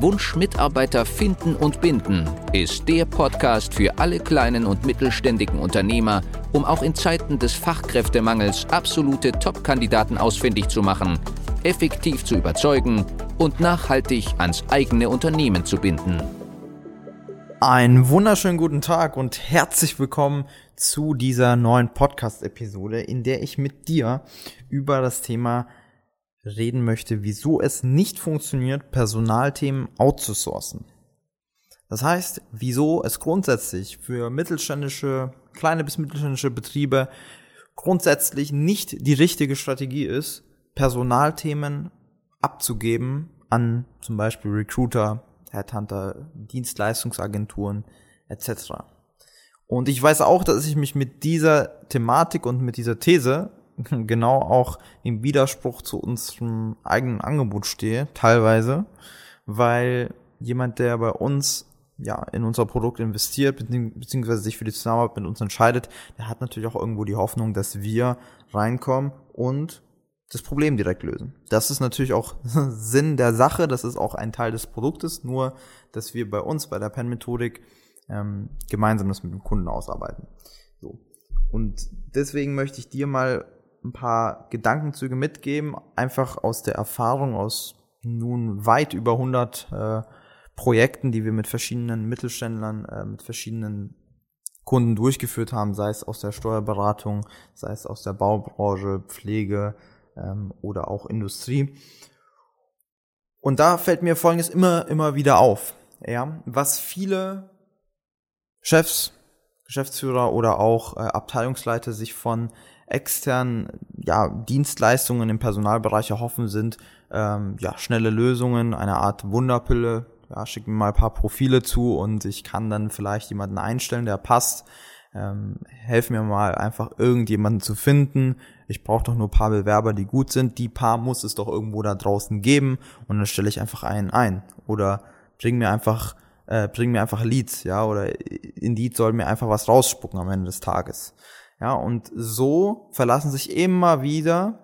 Wunsch Mitarbeiter finden und binden ist der Podcast für alle kleinen und mittelständigen Unternehmer, um auch in Zeiten des Fachkräftemangels absolute Top-Kandidaten ausfindig zu machen, effektiv zu überzeugen und nachhaltig ans eigene Unternehmen zu binden. Einen wunderschönen guten Tag und herzlich willkommen zu dieser neuen Podcast-Episode, in der ich mit dir über das Thema reden möchte, wieso es nicht funktioniert, Personalthemen outzusourcen. Das heißt, wieso es grundsätzlich für mittelständische, kleine bis mittelständische Betriebe grundsätzlich nicht die richtige Strategie ist, Personalthemen abzugeben an zum Beispiel Recruiter, Headhunter, Dienstleistungsagenturen etc. Und ich weiß auch, dass ich mich mit dieser Thematik und mit dieser These genau auch im Widerspruch zu unserem eigenen Angebot stehe, teilweise, weil jemand, der bei uns ja, in unser Produkt investiert, beziehungsweise sich für die Zusammenarbeit mit uns entscheidet, der hat natürlich auch irgendwo die Hoffnung, dass wir reinkommen und das Problem direkt lösen. Das ist natürlich auch Sinn der Sache, das ist auch ein Teil des Produktes, nur dass wir bei uns, bei der Pen-Methodik, ähm, gemeinsam das mit dem Kunden ausarbeiten. So. Und deswegen möchte ich dir mal ein paar Gedankenzüge mitgeben, einfach aus der Erfahrung aus nun weit über 100 äh, Projekten, die wir mit verschiedenen Mittelständlern, äh, mit verschiedenen Kunden durchgeführt haben, sei es aus der Steuerberatung, sei es aus der Baubranche, Pflege ähm, oder auch Industrie. Und da fällt mir Folgendes immer, immer wieder auf. Ja, was viele Chefs, Geschäftsführer oder auch äh, Abteilungsleiter sich von externen ja, Dienstleistungen im Personalbereich erhoffen, sind ähm, ja, schnelle Lösungen, eine Art Wunderpille. Ja, schick mir mal ein paar Profile zu und ich kann dann vielleicht jemanden einstellen, der passt. Ähm, helf mir mal einfach irgendjemanden zu finden. Ich brauche doch nur ein paar Bewerber, die gut sind. Die paar muss es doch irgendwo da draußen geben und dann stelle ich einfach einen ein. Oder bring mir einfach, äh, bring mir einfach Leads, ja, oder Indeed soll mir einfach was rausspucken am Ende des Tages. Ja, und so verlassen sich immer wieder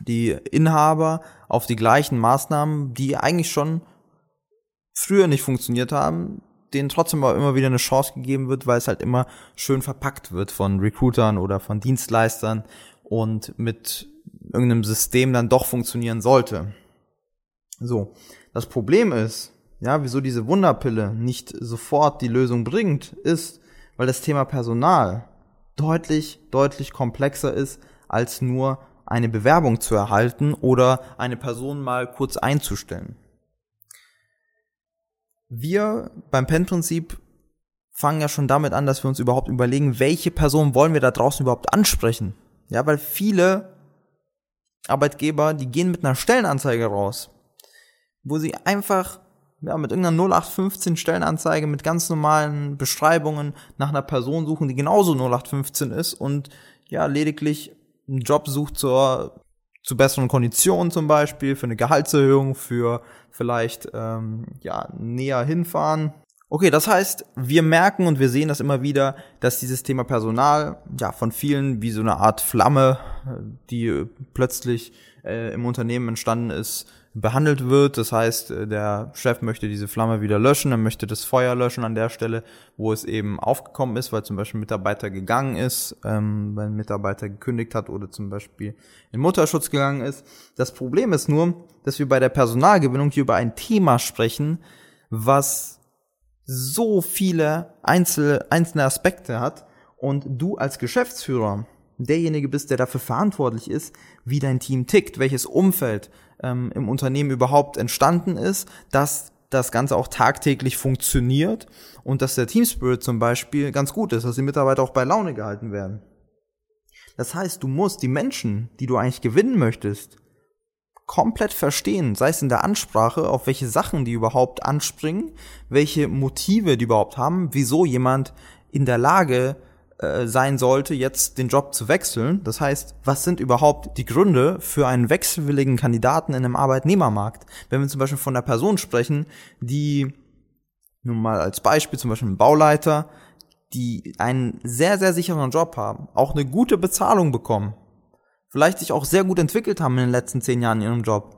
die Inhaber auf die gleichen Maßnahmen, die eigentlich schon früher nicht funktioniert haben, denen trotzdem aber immer wieder eine Chance gegeben wird, weil es halt immer schön verpackt wird von Recruitern oder von Dienstleistern und mit irgendeinem System dann doch funktionieren sollte. So, das Problem ist, ja, wieso diese Wunderpille nicht sofort die Lösung bringt, ist, weil das Thema Personal deutlich, deutlich komplexer ist, als nur eine Bewerbung zu erhalten oder eine Person mal kurz einzustellen. Wir beim PEN-Prinzip fangen ja schon damit an, dass wir uns überhaupt überlegen, welche Person wollen wir da draußen überhaupt ansprechen. Ja, weil viele Arbeitgeber, die gehen mit einer Stellenanzeige raus, wo sie einfach ja, mit irgendeiner 0815 Stellenanzeige mit ganz normalen Beschreibungen nach einer Person suchen, die genauso 0815 ist und ja, lediglich einen Job sucht zur, zu besseren Konditionen zum Beispiel, für eine Gehaltserhöhung, für vielleicht ähm, ja, näher hinfahren. Okay, das heißt, wir merken und wir sehen das immer wieder, dass dieses Thema Personal ja von vielen wie so eine Art Flamme, die plötzlich äh, im Unternehmen entstanden ist, behandelt wird. Das heißt, äh, der Chef möchte diese Flamme wieder löschen, er möchte das Feuer löschen an der Stelle, wo es eben aufgekommen ist, weil zum Beispiel ein Mitarbeiter gegangen ist, ähm, weil ein Mitarbeiter gekündigt hat oder zum Beispiel in Mutterschutz gegangen ist. Das Problem ist nur, dass wir bei der Personalgewinnung hier über ein Thema sprechen, was so viele einzelne, einzelne Aspekte hat und du als Geschäftsführer derjenige bist, der dafür verantwortlich ist, wie dein Team tickt, welches Umfeld ähm, im Unternehmen überhaupt entstanden ist, dass das Ganze auch tagtäglich funktioniert und dass der Team Spirit zum Beispiel ganz gut ist, dass die Mitarbeiter auch bei Laune gehalten werden. Das heißt, du musst die Menschen, die du eigentlich gewinnen möchtest, komplett verstehen, sei es in der Ansprache, auf welche Sachen die überhaupt anspringen, welche Motive die überhaupt haben, wieso jemand in der Lage äh, sein sollte, jetzt den Job zu wechseln. Das heißt, was sind überhaupt die Gründe für einen wechselwilligen Kandidaten in einem Arbeitnehmermarkt? Wenn wir zum Beispiel von einer Person sprechen, die nun mal als Beispiel zum Beispiel ein Bauleiter, die einen sehr, sehr sicheren Job haben, auch eine gute Bezahlung bekommen, vielleicht sich auch sehr gut entwickelt haben in den letzten zehn Jahren in ihrem Job.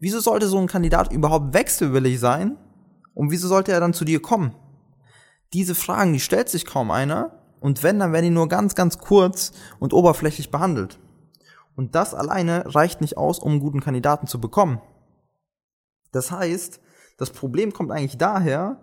Wieso sollte so ein Kandidat überhaupt wechselwillig sein? Und wieso sollte er dann zu dir kommen? Diese Fragen, die stellt sich kaum einer. Und wenn, dann werden die nur ganz, ganz kurz und oberflächlich behandelt. Und das alleine reicht nicht aus, um einen guten Kandidaten zu bekommen. Das heißt, das Problem kommt eigentlich daher,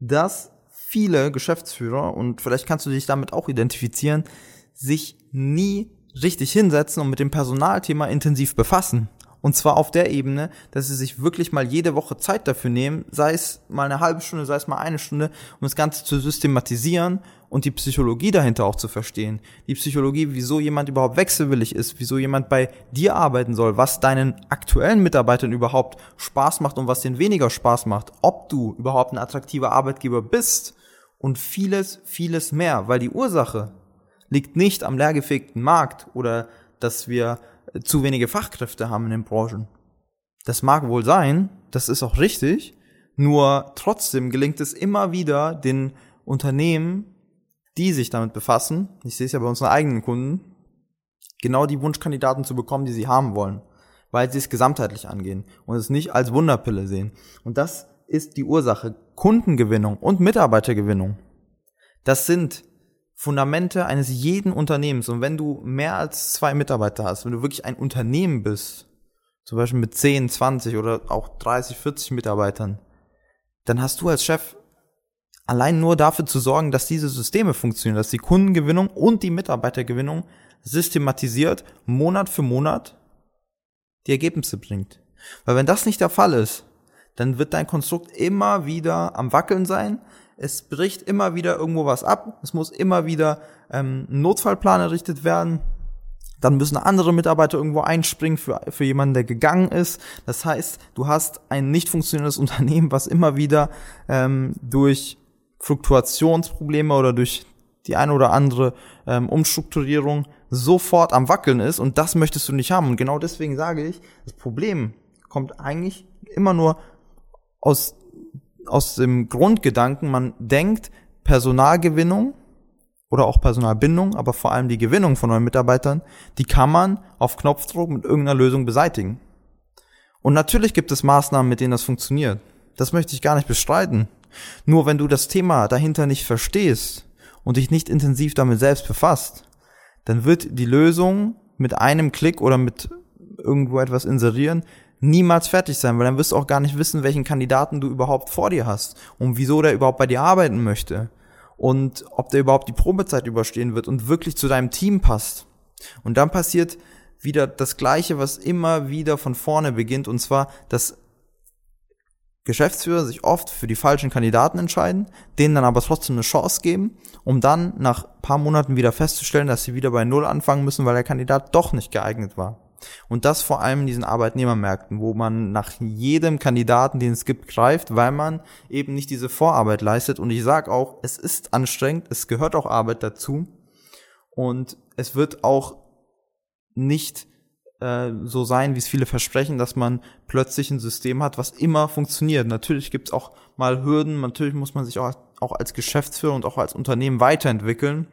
dass viele Geschäftsführer, und vielleicht kannst du dich damit auch identifizieren, sich nie richtig hinsetzen und mit dem Personalthema intensiv befassen. Und zwar auf der Ebene, dass sie sich wirklich mal jede Woche Zeit dafür nehmen, sei es mal eine halbe Stunde, sei es mal eine Stunde, um das Ganze zu systematisieren und die Psychologie dahinter auch zu verstehen. Die Psychologie, wieso jemand überhaupt wechselwillig ist, wieso jemand bei dir arbeiten soll, was deinen aktuellen Mitarbeitern überhaupt Spaß macht und was denen weniger Spaß macht, ob du überhaupt ein attraktiver Arbeitgeber bist und vieles, vieles mehr, weil die Ursache liegt nicht am leergefegten Markt oder dass wir zu wenige Fachkräfte haben in den Branchen. Das mag wohl sein, das ist auch richtig, nur trotzdem gelingt es immer wieder den Unternehmen, die sich damit befassen, ich sehe es ja bei unseren eigenen Kunden, genau die Wunschkandidaten zu bekommen, die sie haben wollen, weil sie es gesamtheitlich angehen und es nicht als Wunderpille sehen. Und das ist die Ursache. Kundengewinnung und Mitarbeitergewinnung. Das sind Fundamente eines jeden Unternehmens. Und wenn du mehr als zwei Mitarbeiter hast, wenn du wirklich ein Unternehmen bist, zum Beispiel mit 10, 20 oder auch 30, 40 Mitarbeitern, dann hast du als Chef allein nur dafür zu sorgen, dass diese Systeme funktionieren, dass die Kundengewinnung und die Mitarbeitergewinnung systematisiert Monat für Monat die Ergebnisse bringt. Weil wenn das nicht der Fall ist, dann wird dein Konstrukt immer wieder am Wackeln sein, es bricht immer wieder irgendwo was ab, es muss immer wieder ähm, ein Notfallplan errichtet werden, dann müssen andere Mitarbeiter irgendwo einspringen für, für jemanden, der gegangen ist. Das heißt, du hast ein nicht funktionierendes Unternehmen, was immer wieder ähm, durch Fluktuationsprobleme oder durch die eine oder andere ähm, Umstrukturierung sofort am Wackeln ist und das möchtest du nicht haben. Und genau deswegen sage ich, das Problem kommt eigentlich immer nur aus aus dem Grundgedanken, man denkt, Personalgewinnung oder auch Personalbindung, aber vor allem die Gewinnung von neuen Mitarbeitern, die kann man auf Knopfdruck mit irgendeiner Lösung beseitigen. Und natürlich gibt es Maßnahmen, mit denen das funktioniert. Das möchte ich gar nicht bestreiten. Nur wenn du das Thema dahinter nicht verstehst und dich nicht intensiv damit selbst befasst, dann wird die Lösung mit einem Klick oder mit irgendwo etwas inserieren niemals fertig sein, weil dann wirst du auch gar nicht wissen, welchen Kandidaten du überhaupt vor dir hast und wieso der überhaupt bei dir arbeiten möchte und ob der überhaupt die Probezeit überstehen wird und wirklich zu deinem Team passt. Und dann passiert wieder das Gleiche, was immer wieder von vorne beginnt, und zwar, dass Geschäftsführer sich oft für die falschen Kandidaten entscheiden, denen dann aber trotzdem eine Chance geben, um dann nach paar Monaten wieder festzustellen, dass sie wieder bei Null anfangen müssen, weil der Kandidat doch nicht geeignet war. Und das vor allem in diesen Arbeitnehmermärkten, wo man nach jedem Kandidaten, den es gibt, greift, weil man eben nicht diese Vorarbeit leistet. Und ich sage auch, es ist anstrengend, es gehört auch Arbeit dazu. Und es wird auch nicht äh, so sein, wie es viele versprechen, dass man plötzlich ein System hat, was immer funktioniert. Natürlich gibt es auch mal Hürden, natürlich muss man sich auch, auch als Geschäftsführer und auch als Unternehmen weiterentwickeln.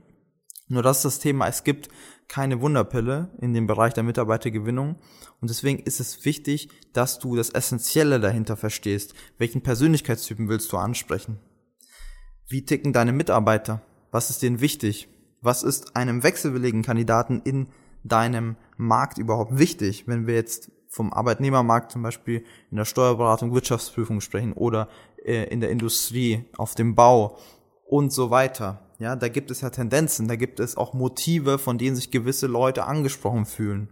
Nur das ist das Thema. Es gibt keine Wunderpille in dem Bereich der Mitarbeitergewinnung. Und deswegen ist es wichtig, dass du das Essentielle dahinter verstehst. Welchen Persönlichkeitstypen willst du ansprechen? Wie ticken deine Mitarbeiter? Was ist denen wichtig? Was ist einem wechselwilligen Kandidaten in deinem Markt überhaupt wichtig? Wenn wir jetzt vom Arbeitnehmermarkt zum Beispiel in der Steuerberatung, Wirtschaftsprüfung sprechen oder äh, in der Industrie, auf dem Bau und so weiter ja, da gibt es ja Tendenzen, da gibt es auch Motive, von denen sich gewisse Leute angesprochen fühlen.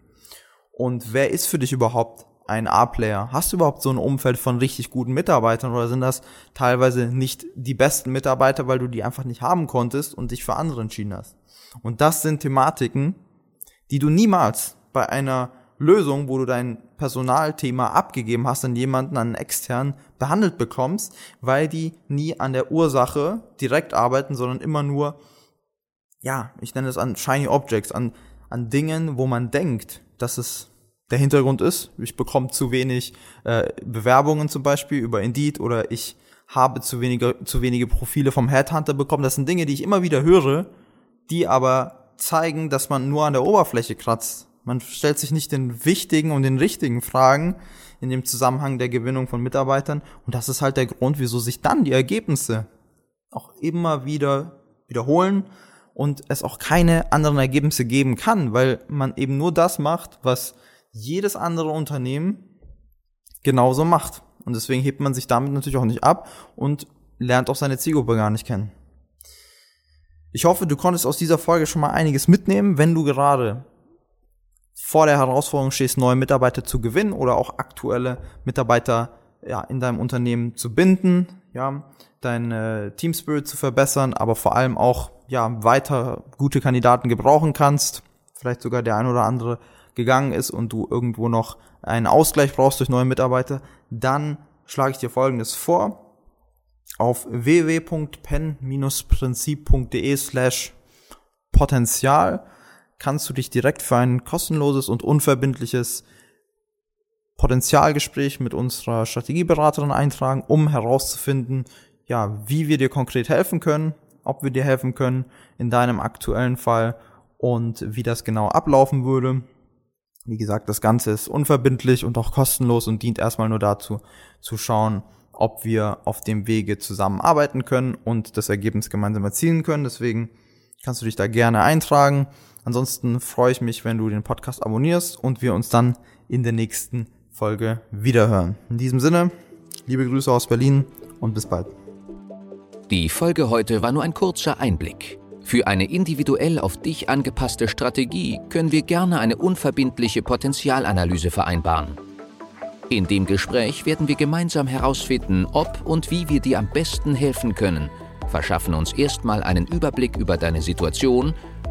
Und wer ist für dich überhaupt ein A-Player? Hast du überhaupt so ein Umfeld von richtig guten Mitarbeitern oder sind das teilweise nicht die besten Mitarbeiter, weil du die einfach nicht haben konntest und dich für andere entschieden hast? Und das sind Thematiken, die du niemals bei einer Lösung, wo du dein Personalthema abgegeben hast an jemanden, an einen externen, behandelt bekommst, weil die nie an der Ursache direkt arbeiten, sondern immer nur, ja, ich nenne es an Shiny Objects, an, an Dingen, wo man denkt, dass es der Hintergrund ist. Ich bekomme zu wenig äh, Bewerbungen zum Beispiel über Indeed oder ich habe zu wenige, zu wenige Profile vom Headhunter bekommen. Das sind Dinge, die ich immer wieder höre, die aber zeigen, dass man nur an der Oberfläche kratzt. Man stellt sich nicht den wichtigen und den richtigen Fragen in dem Zusammenhang der Gewinnung von Mitarbeitern. Und das ist halt der Grund, wieso sich dann die Ergebnisse auch immer wieder wiederholen und es auch keine anderen Ergebnisse geben kann, weil man eben nur das macht, was jedes andere Unternehmen genauso macht. Und deswegen hebt man sich damit natürlich auch nicht ab und lernt auch seine Zielgruppe gar nicht kennen. Ich hoffe, du konntest aus dieser Folge schon mal einiges mitnehmen, wenn du gerade vor der Herausforderung stehst, neue Mitarbeiter zu gewinnen oder auch aktuelle Mitarbeiter ja, in deinem Unternehmen zu binden, ja, dein äh, Team Spirit zu verbessern, aber vor allem auch ja weiter gute Kandidaten gebrauchen kannst, vielleicht sogar der ein oder andere gegangen ist und du irgendwo noch einen Ausgleich brauchst durch neue Mitarbeiter, dann schlage ich dir folgendes vor. Auf www.pen-prinzip.de slash Potenzial kannst du dich direkt für ein kostenloses und unverbindliches Potenzialgespräch mit unserer Strategieberaterin eintragen, um herauszufinden, ja, wie wir dir konkret helfen können, ob wir dir helfen können in deinem aktuellen Fall und wie das genau ablaufen würde. Wie gesagt, das Ganze ist unverbindlich und auch kostenlos und dient erstmal nur dazu, zu schauen, ob wir auf dem Wege zusammenarbeiten können und das Ergebnis gemeinsam erzielen können. Deswegen kannst du dich da gerne eintragen. Ansonsten freue ich mich, wenn du den Podcast abonnierst und wir uns dann in der nächsten Folge wiederhören. In diesem Sinne, liebe Grüße aus Berlin und bis bald. Die Folge heute war nur ein kurzer Einblick. Für eine individuell auf dich angepasste Strategie können wir gerne eine unverbindliche Potenzialanalyse vereinbaren. In dem Gespräch werden wir gemeinsam herausfinden, ob und wie wir dir am besten helfen können, verschaffen uns erstmal einen Überblick über deine Situation